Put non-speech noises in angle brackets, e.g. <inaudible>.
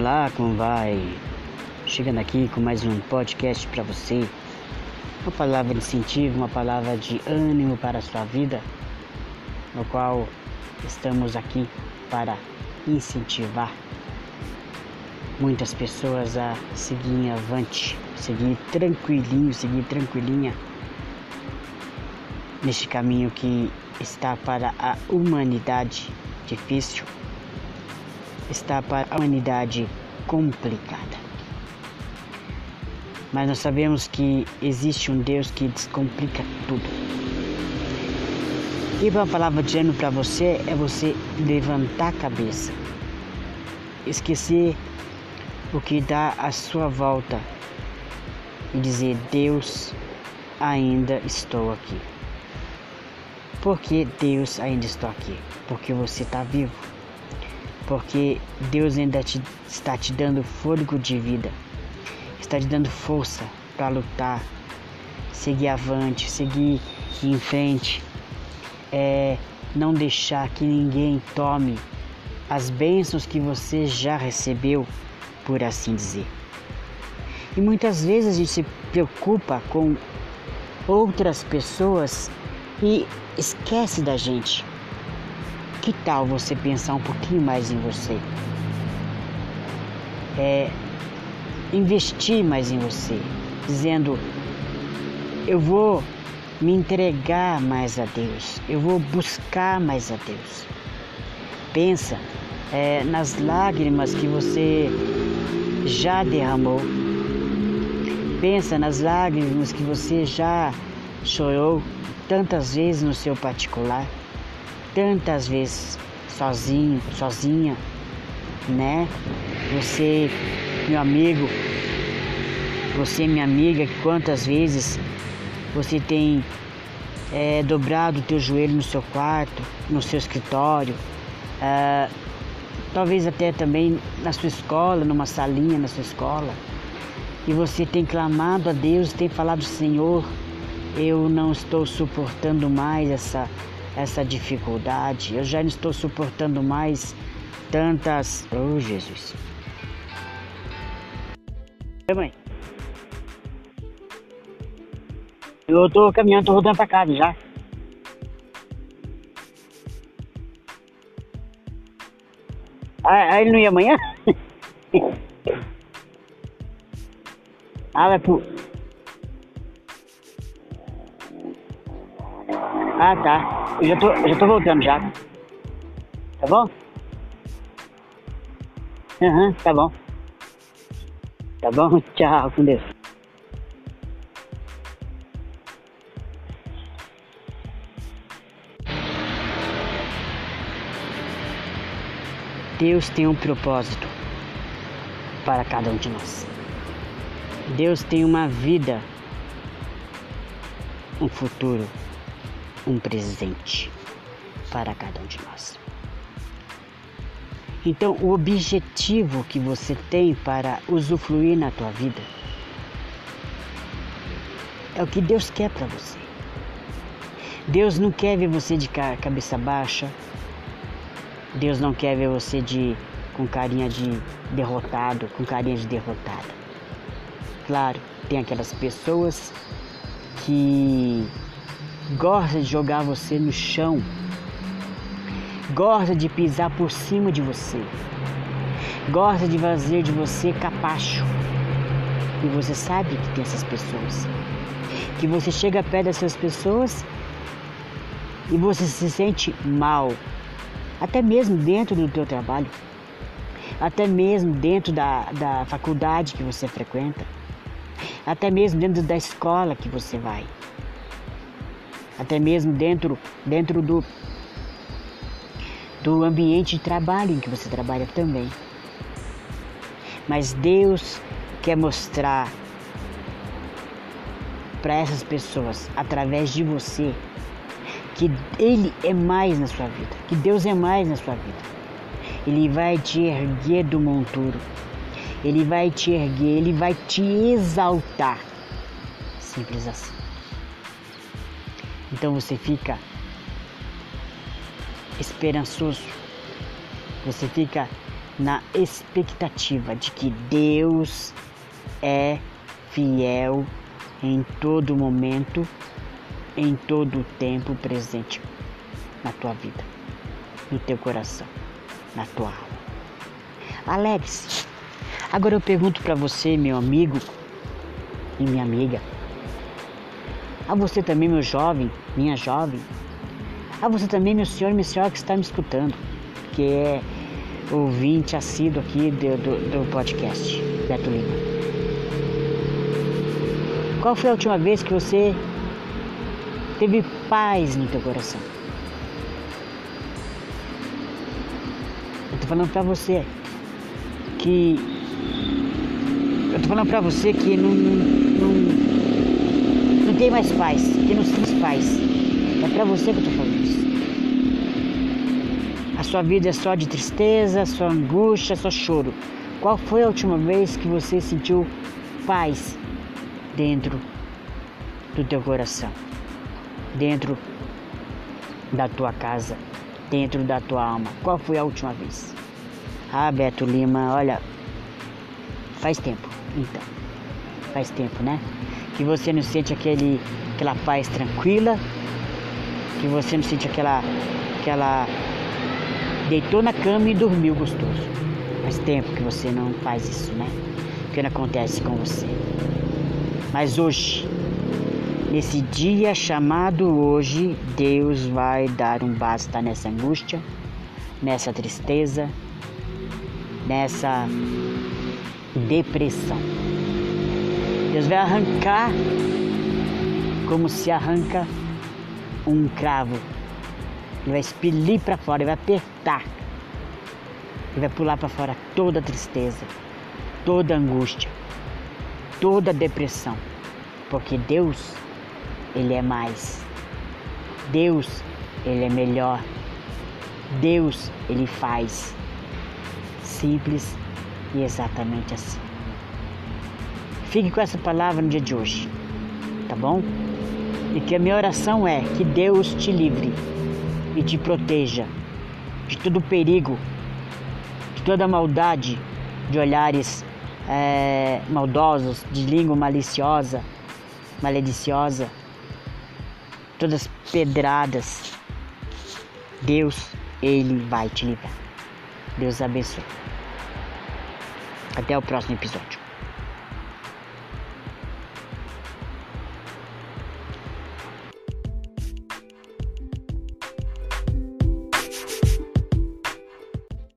Olá, como vai? Chegando aqui com mais um podcast para você. Uma palavra de incentivo, uma palavra de ânimo para a sua vida, no qual estamos aqui para incentivar muitas pessoas a seguir avante, seguir tranquilinho, seguir tranquilinha neste caminho que está para a humanidade difícil, está para a humanidade complicada. Mas nós sabemos que existe um Deus que descomplica tudo. E uma palavra de ânimo para você é você levantar a cabeça, esquecer o que dá à sua volta e dizer: Deus, ainda estou aqui. Porque Deus ainda está aqui? Porque você está vivo. Porque Deus ainda te, está te dando fôlego de vida. Está te dando força para lutar, seguir avante, seguir em frente. É, não deixar que ninguém tome as bênçãos que você já recebeu, por assim dizer. E muitas vezes a gente se preocupa com outras pessoas e esquece da gente. Que tal você pensar um pouquinho mais em você? É, investir mais em você, dizendo: eu vou me entregar mais a Deus, eu vou buscar mais a Deus. Pensa é, nas lágrimas que você já derramou. Pensa nas lágrimas que você já chorou tantas vezes no seu particular, tantas vezes sozinho, sozinha, né? Você, meu amigo, você, minha amiga, quantas vezes você tem é, dobrado o teu joelho no seu quarto, no seu escritório, é, talvez até também na sua escola, numa salinha na sua escola, e você tem clamado a Deus, tem falado, Senhor, eu não estou suportando mais essa, essa dificuldade, eu já não estou suportando mais tantas. Oh, Jesus. Oi, mãe. Eu tô caminhando, tô rodando pra casa já. Ah, ele não ia amanhã? <laughs> ah, vai pro. Ah, tá. Eu já tô, eu já tô voltando já. Tá bom? Aham, uhum, tá bom. Tá bom? <laughs> Tchau, com Deus. Deus tem um propósito para cada um de nós. Deus tem uma vida, um futuro um presente para cada um de nós. Então, o objetivo que você tem para usufruir na tua vida é o que Deus quer para você. Deus não quer ver você de cabeça baixa. Deus não quer ver você de com carinha de derrotado, com carinha de derrotada. Claro, tem aquelas pessoas que gosta de jogar você no chão, gosta de pisar por cima de você, gosta de fazer de você capacho. E você sabe que tem essas pessoas. Que você chega perto dessas pessoas e você se sente mal, até mesmo dentro do teu trabalho, até mesmo dentro da, da faculdade que você frequenta, até mesmo dentro da escola que você vai até mesmo dentro, dentro do, do ambiente de trabalho em que você trabalha também. Mas Deus quer mostrar para essas pessoas, através de você, que Ele é mais na sua vida, que Deus é mais na sua vida. Ele vai te erguer do monturo, Ele vai te erguer, Ele vai te exaltar. Simples assim. Então você fica esperançoso, você fica na expectativa de que Deus é fiel em todo momento, em todo o tempo presente na tua vida, no teu coração, na tua alma. Alegre-se. Agora eu pergunto para você, meu amigo e minha amiga, a você também, meu jovem, minha jovem, a você também, meu senhor minha senhora que está me escutando, que é ouvinte assíduo aqui do, do, do podcast Beto Lima. Qual foi a última vez que você teve paz no teu coração? Eu tô falando pra você que. Eu tô falando pra você que não, não, não tem mais paz, que não sente paz. É pra você que eu tô falando isso. A sua vida é só de tristeza, só angústia, só choro. Qual foi a última vez que você sentiu paz dentro do teu coração? Dentro da tua casa, dentro da tua alma? Qual foi a última vez? Ah, Beto Lima, olha, faz tempo, então. Faz tempo, né? Que você não sente aquele, aquela paz tranquila, que você não sente aquela, aquela deitou na cama e dormiu gostoso. Faz tempo que você não faz isso, né? Que não acontece com você. Mas hoje, nesse dia chamado hoje, Deus vai dar um basta nessa angústia, nessa tristeza, nessa depressão. Deus vai arrancar como se arranca um cravo ele vai expelir para fora, ele vai apertar. Ele vai pular para fora toda a tristeza, toda a angústia, toda a depressão. Porque Deus, Ele é mais. Deus, Ele é melhor. Deus, Ele faz. Simples e exatamente assim. Fique com essa palavra no dia de hoje, tá bom? E que a minha oração é que Deus te livre e te proteja de todo perigo, de toda maldade, de olhares é, maldosos, de língua maliciosa, malediciosa, todas pedradas. Deus, Ele vai te livrar. Deus abençoe. Até o próximo episódio.